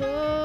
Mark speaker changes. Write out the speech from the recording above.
Speaker 1: Oh.